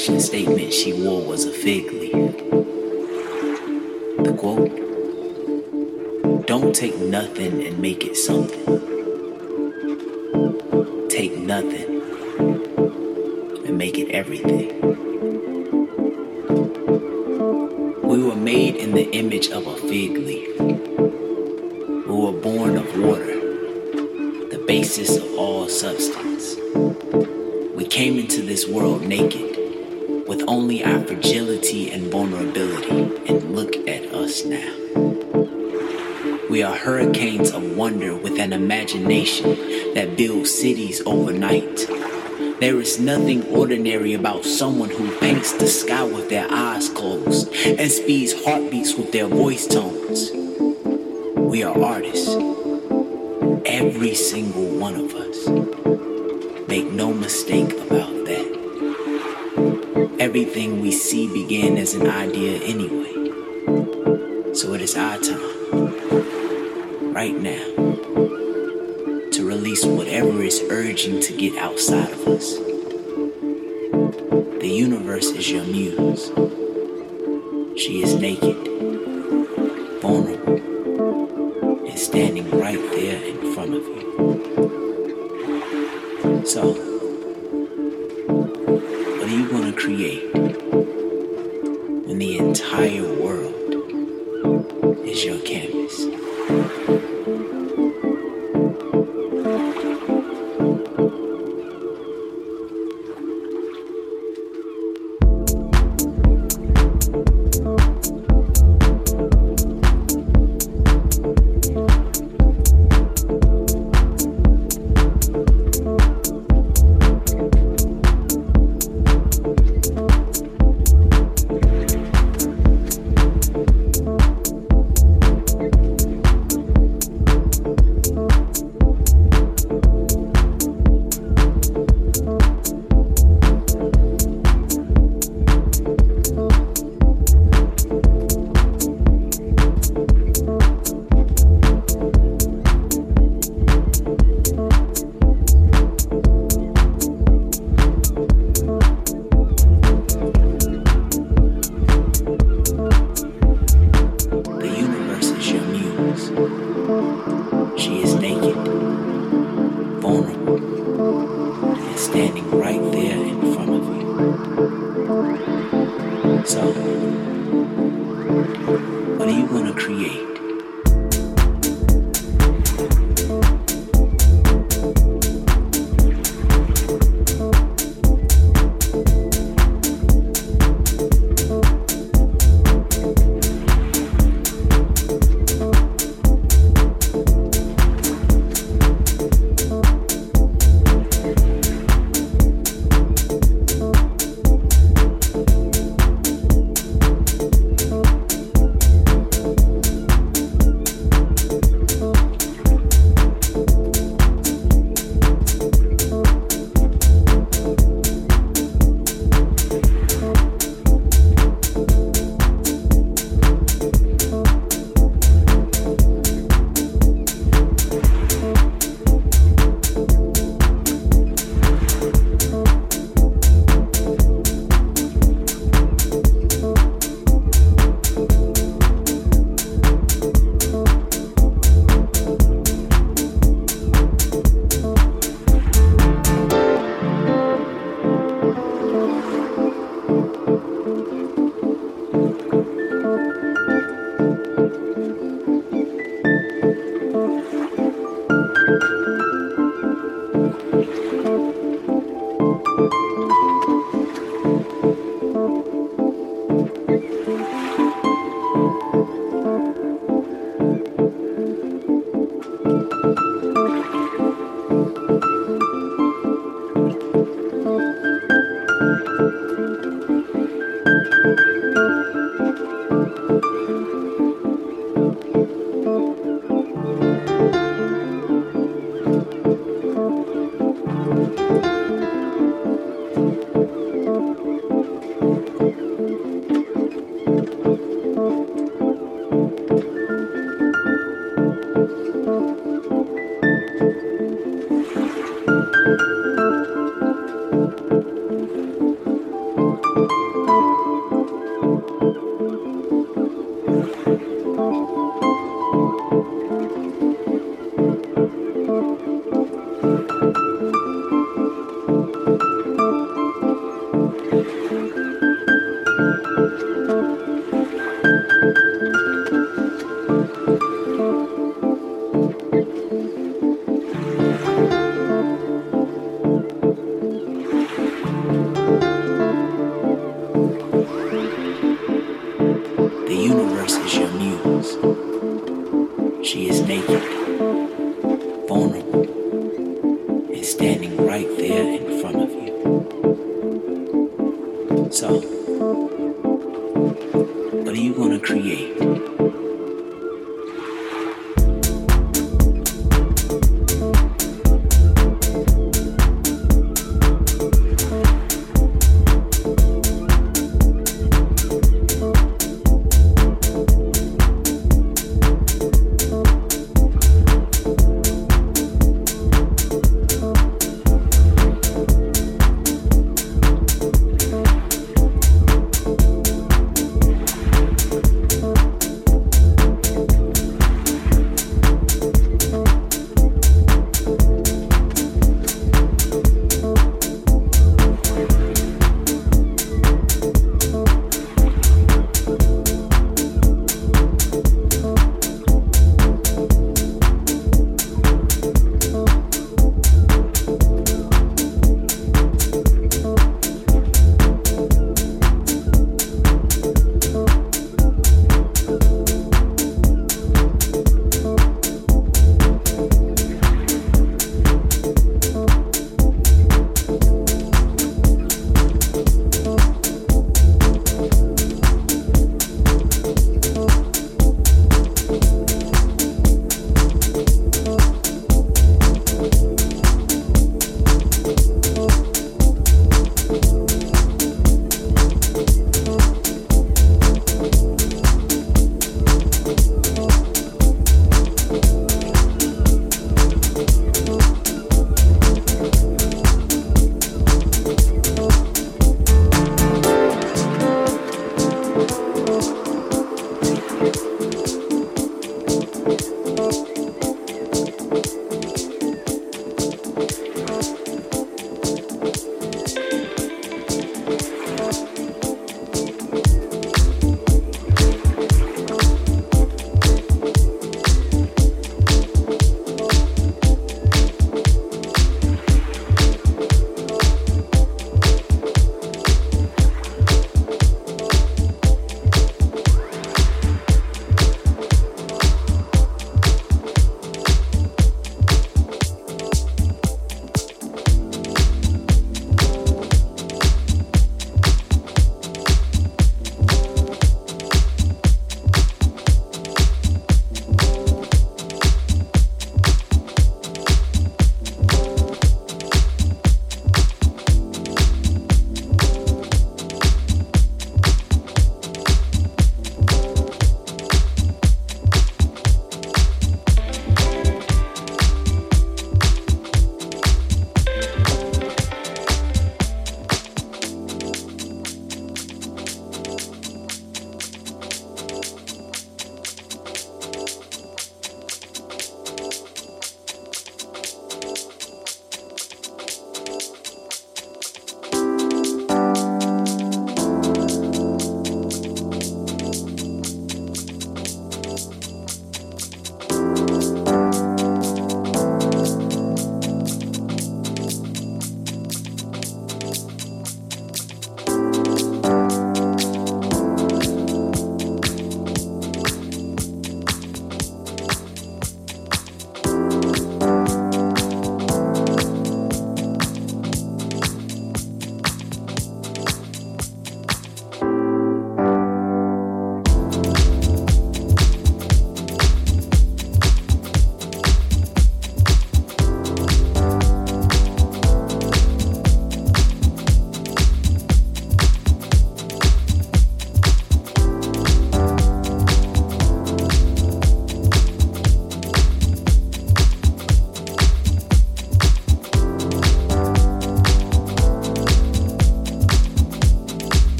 fashion statement she wore There is nothing ordinary about someone who paints the sky with their eyes closed and speeds heartbeats with their voice tones. We are artists. Every single one of us. Make no mistake about that. Everything we see began as an idea anyway. So it is our time, right now, to release whatever is urging to get outside what are you going to create when the entire world is your canvas?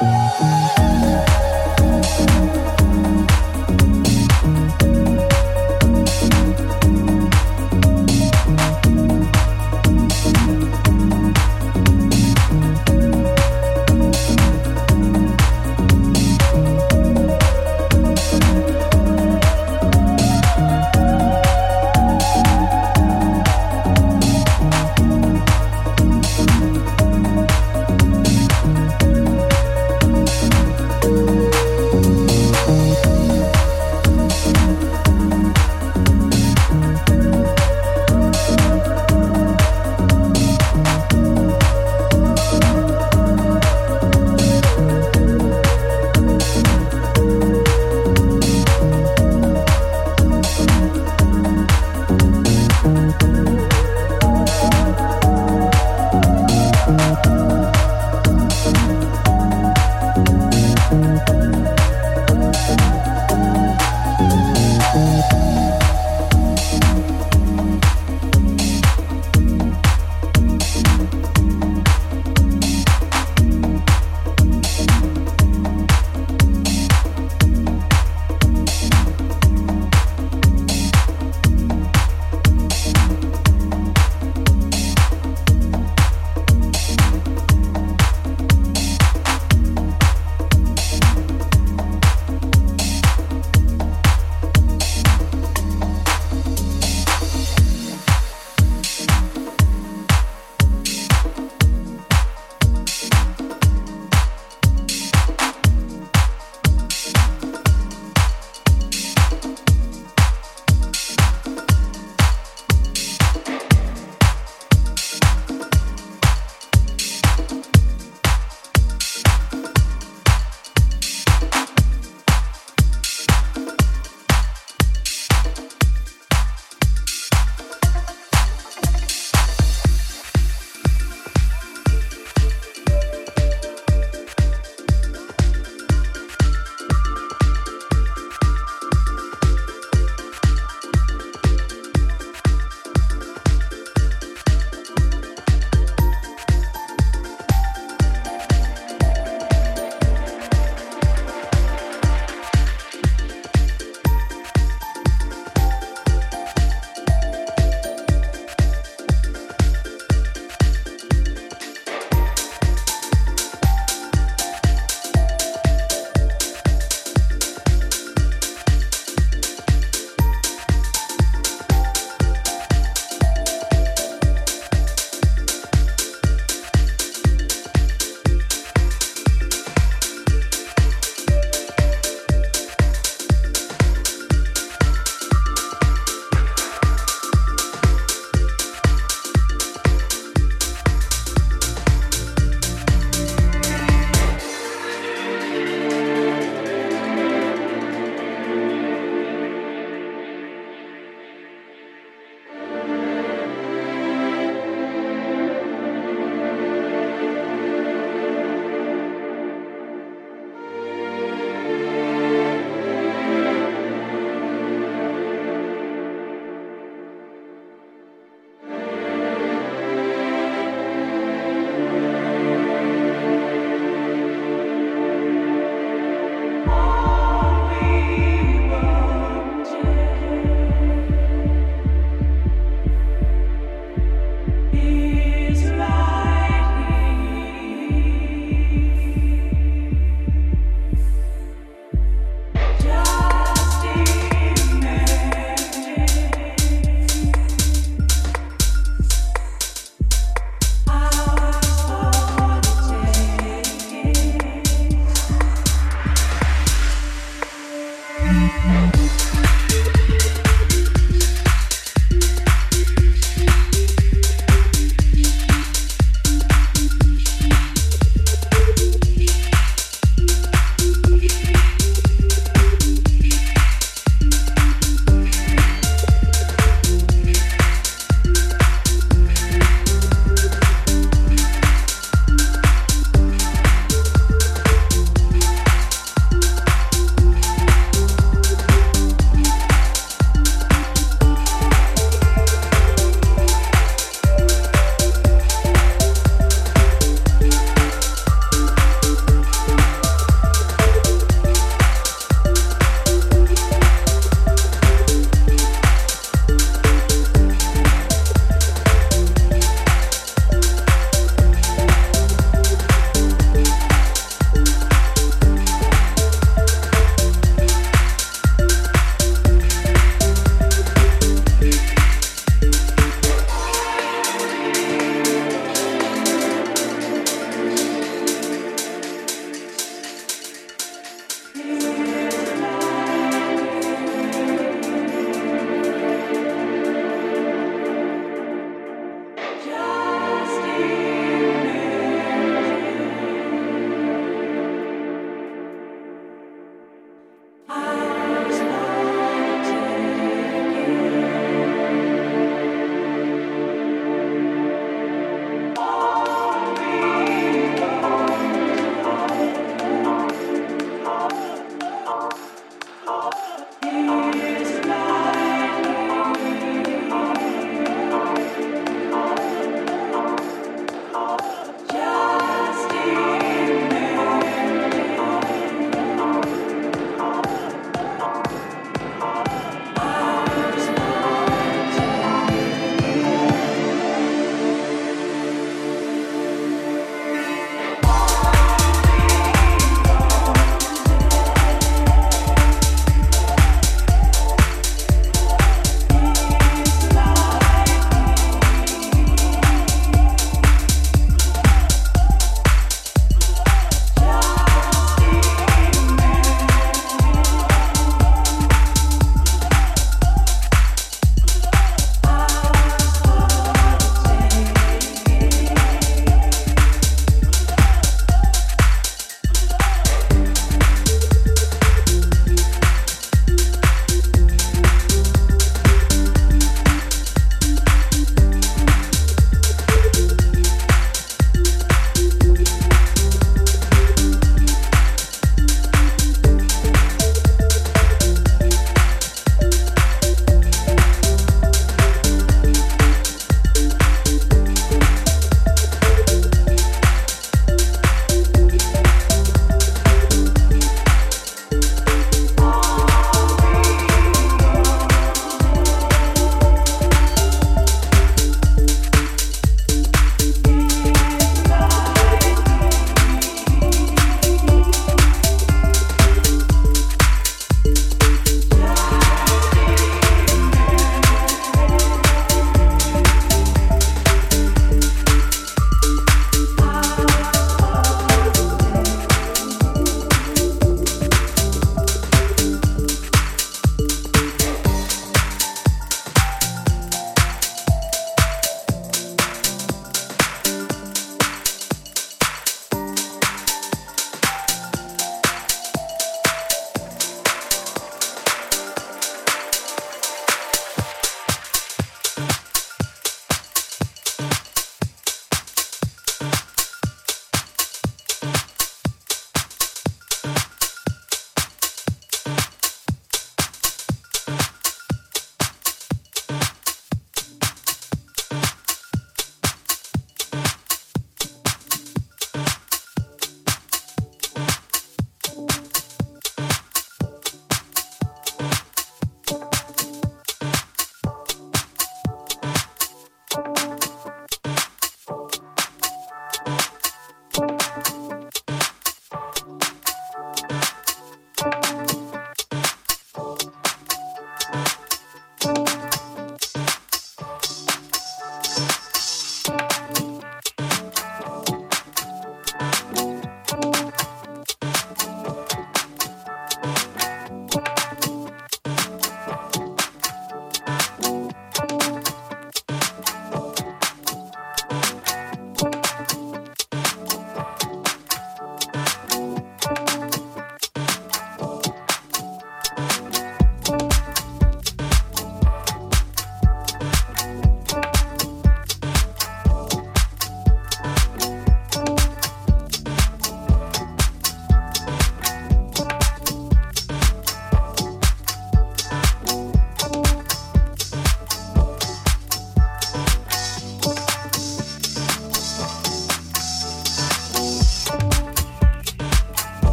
Thank you.